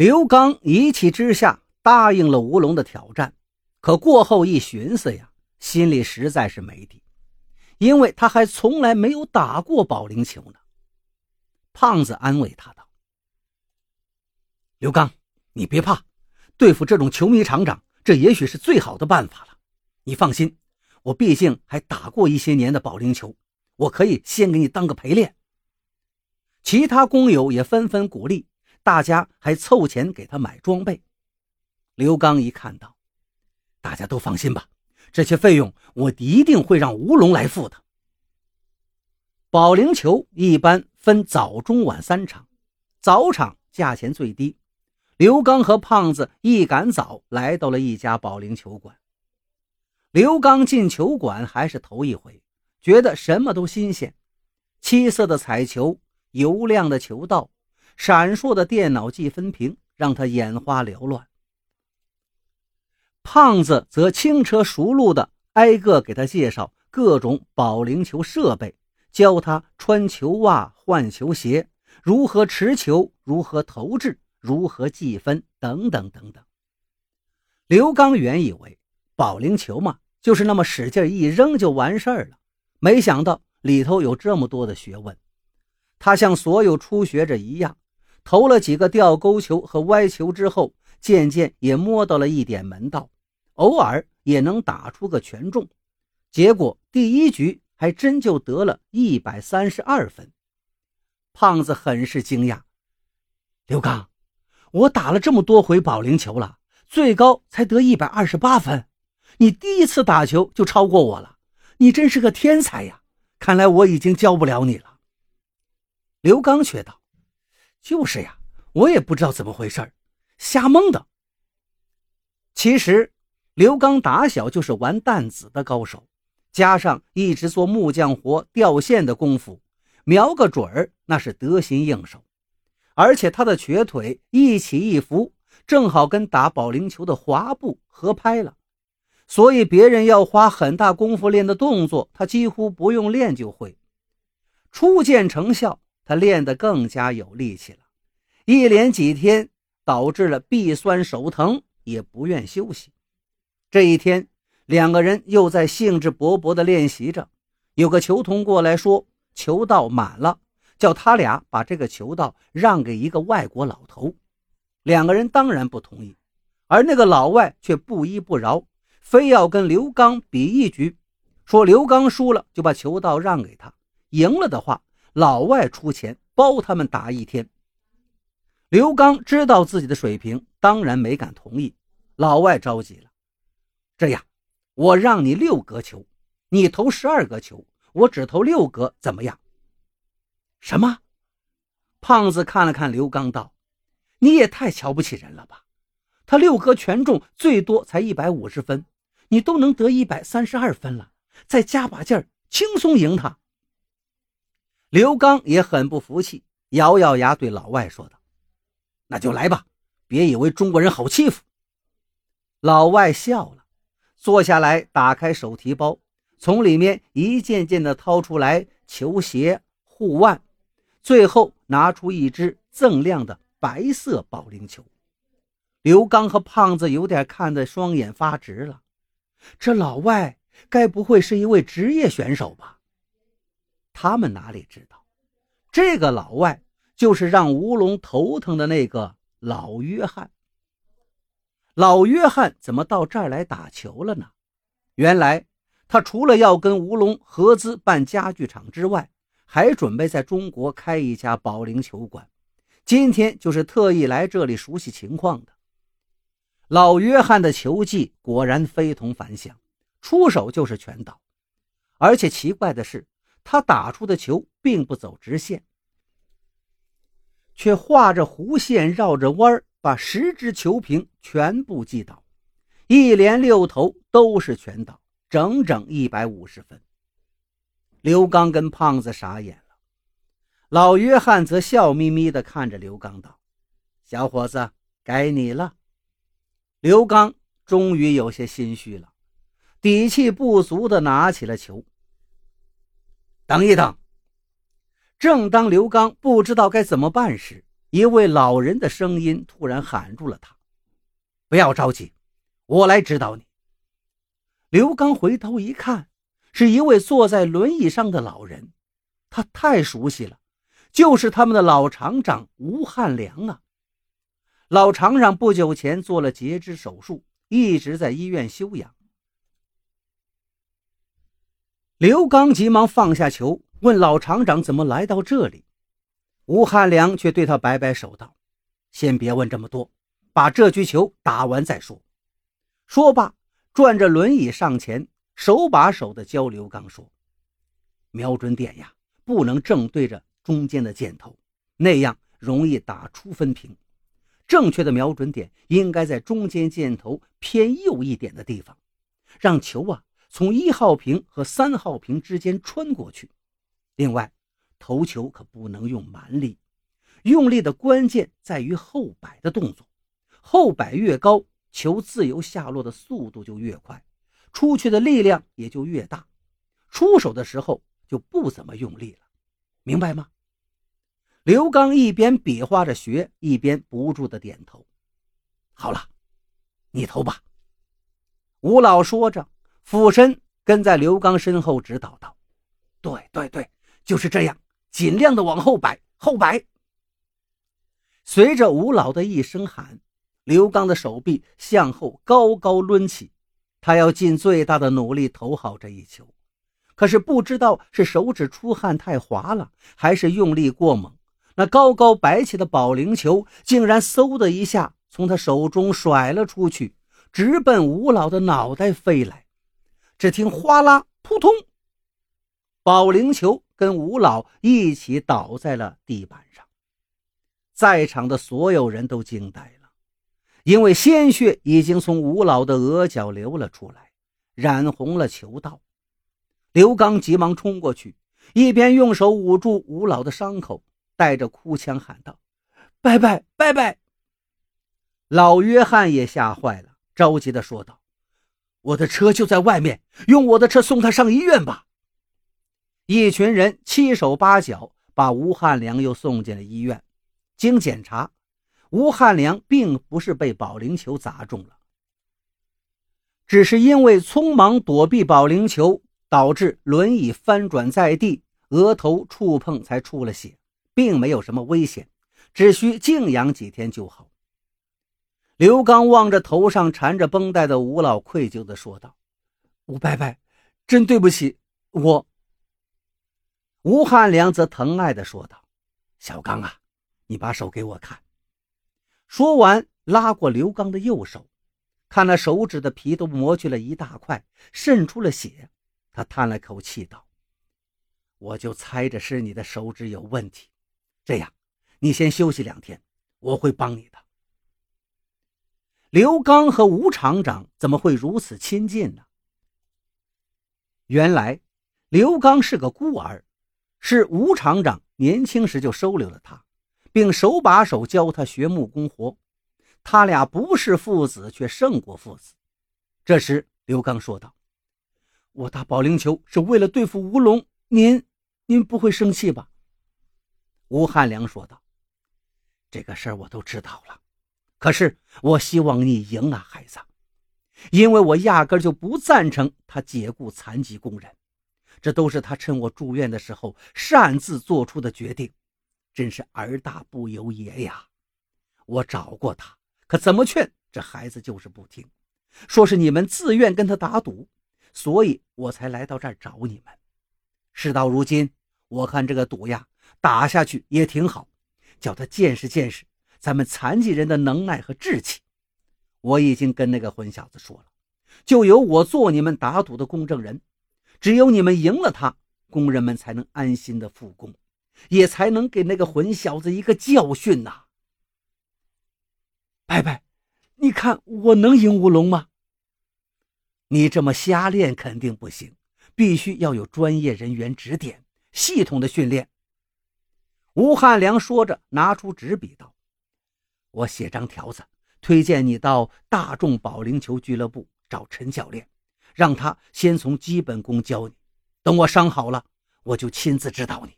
刘刚一气之下答应了吴龙的挑战，可过后一寻思呀，心里实在是没底，因为他还从来没有打过保龄球呢。胖子安慰他道：“刘刚，你别怕，对付这种球迷厂长，这也许是最好的办法了。你放心，我毕竟还打过一些年的保龄球，我可以先给你当个陪练。”其他工友也纷纷鼓励。大家还凑钱给他买装备。刘刚一看到，大家都放心吧，这些费用我一定会让吴龙来付的。保龄球一般分早、中、晚三场，早场价钱最低。刘刚和胖子一赶早来到了一家保龄球馆。刘刚进球馆还是头一回，觉得什么都新鲜：七色的彩球，油亮的球道。闪烁的电脑计分屏让他眼花缭乱。胖子则轻车熟路的挨个给他介绍各种保龄球设备，教他穿球袜、换球鞋，如何持球，如何投掷，如何计分，等等等等。刘刚原以为保龄球嘛，就是那么使劲一扔就完事儿了，没想到里头有这么多的学问。他像所有初学者一样。投了几个吊钩球和歪球之后，渐渐也摸到了一点门道，偶尔也能打出个全中。结果第一局还真就得了一百三十二分。胖子很是惊讶：“刘刚，我打了这么多回保龄球了，最高才得一百二十八分，你第一次打球就超过我了，你真是个天才呀！看来我已经教不了你了。”刘刚却道。就是呀，我也不知道怎么回事瞎蒙的。其实，刘刚打小就是玩弹子的高手，加上一直做木匠活、吊线的功夫，瞄个准儿那是得心应手。而且他的瘸腿一起一伏，正好跟打保龄球的滑步合拍了，所以别人要花很大功夫练的动作，他几乎不用练就会。初见成效。他练得更加有力气了，一连几天导致了臂酸手疼，也不愿休息。这一天，两个人又在兴致勃勃地练习着。有个球童过来说，球道满了，叫他俩把这个球道让给一个外国老头。两个人当然不同意，而那个老外却不依不饶，非要跟刘刚比一局，说刘刚输了就把球道让给他，赢了的话。老外出钱包他们打一天。刘刚知道自己的水平，当然没敢同意。老外着急了：“这样，我让你六格球，你投十二格球，我只投六格，怎么样？”什么？胖子看了看刘刚，道：“你也太瞧不起人了吧？他六格全中，最多才一百五十分，你都能得一百三十二分了，再加把劲儿，轻松赢他。”刘刚也很不服气，咬咬牙对老外说道：“那就来吧，别以为中国人好欺负。”老外笑了，坐下来，打开手提包，从里面一件件的掏出来球鞋、护腕，最后拿出一只锃亮的白色保龄球。刘刚和胖子有点看得双眼发直了，这老外该不会是一位职业选手吧？他们哪里知道，这个老外就是让吴龙头疼的那个老约翰。老约翰怎么到这儿来打球了呢？原来他除了要跟吴龙合资办家具厂之外，还准备在中国开一家保龄球馆。今天就是特意来这里熟悉情况的。老约翰的球技果然非同凡响，出手就是全倒，而且奇怪的是。他打出的球并不走直线，却画着弧线，绕着弯儿，把十只球瓶全部击倒，一连六投都是全倒，整整一百五十分。刘刚跟胖子傻眼了，老约翰则笑眯眯地看着刘刚道：“小伙子，该你了。”刘刚终于有些心虚了，底气不足地拿起了球。等一等！正当刘刚不知道该怎么办时，一位老人的声音突然喊住了他：“不要着急，我来指导你。”刘刚回头一看，是一位坐在轮椅上的老人，他太熟悉了，就是他们的老厂长吴汉良啊。老厂长不久前做了截肢手术，一直在医院休养。刘刚急忙放下球，问老厂长怎么来到这里。吴汉良却对他摆摆手道：“先别问这么多，把这局球打完再说。”说罢，转着轮椅上前，手把手的教刘刚说：“瞄准点呀，不能正对着中间的箭头，那样容易打出分屏。正确的瞄准点应该在中间箭头偏右一点的地方，让球啊从一号屏和三号屏之间穿过去。另外。”投球可不能用蛮力，用力的关键在于后摆的动作，后摆越高，球自由下落的速度就越快，出去的力量也就越大，出手的时候就不怎么用力了，明白吗？刘刚一边比划着学，一边不住的点头。好了，你投吧。吴老说着，俯身跟在刘刚身后指导道：“对对对，就是这样。”尽量的往后摆，后摆。随着吴老的一声喊，刘刚的手臂向后高高抡起，他要尽最大的努力投好这一球。可是不知道是手指出汗太滑了，还是用力过猛，那高高摆起的保龄球竟然嗖的一下从他手中甩了出去，直奔吴老的脑袋飞来。只听哗啦扑通，保龄球。跟吴老一起倒在了地板上，在场的所有人都惊呆了，因为鲜血已经从吴老的额角流了出来，染红了球道。刘刚急忙冲过去，一边用手捂住吴老的伤口，带着哭腔喊道：“拜拜拜拜！”老约翰也吓坏了，着急地说道：“我的车就在外面，用我的车送他上医院吧。”一群人七手八脚把吴汉良又送进了医院。经检查，吴汉良并不是被保龄球砸中了，只是因为匆忙躲避保龄球，导致轮椅翻转在地，额头触碰才出了血，并没有什么危险，只需静养几天就好。刘刚望着头上缠着绷带的吴老，愧疚地说道：“吴伯伯，真对不起我。”吴汉良则疼爱地说道：“小刚啊，你把手给我看。”说完，拉过刘刚的右手，看那手指的皮都磨去了一大块，渗出了血。他叹了口气道：“我就猜着是你的手指有问题。这样，你先休息两天，我会帮你的。”刘刚和吴厂长怎么会如此亲近呢？原来，刘刚是个孤儿。是吴厂长年轻时就收留了他，并手把手教他学木工活。他俩不是父子，却胜过父子。这时，刘刚说道：“我打保龄球是为了对付吴龙，您，您不会生气吧？”吴汉良说道：“这个事儿我都知道了，可是我希望你赢啊，孩子，因为我压根就不赞成他解雇残疾工人。”这都是他趁我住院的时候擅自做出的决定，真是儿大不由爷呀！我找过他，可怎么劝这孩子就是不听，说是你们自愿跟他打赌，所以我才来到这儿找你们。事到如今，我看这个赌呀，打下去也挺好，叫他见识见识咱们残疾人的能耐和志气。我已经跟那个混小子说了，就由我做你们打赌的公证人。只有你们赢了他，工人们才能安心的复工，也才能给那个混小子一个教训呐。拜拜，你看我能赢吴龙吗？你这么瞎练肯定不行，必须要有专业人员指点，系统的训练。吴汉良说着，拿出纸笔道：“我写张条子，推荐你到大众保龄球俱乐部找陈教练。”让他先从基本功教你，等我伤好了，我就亲自指导你。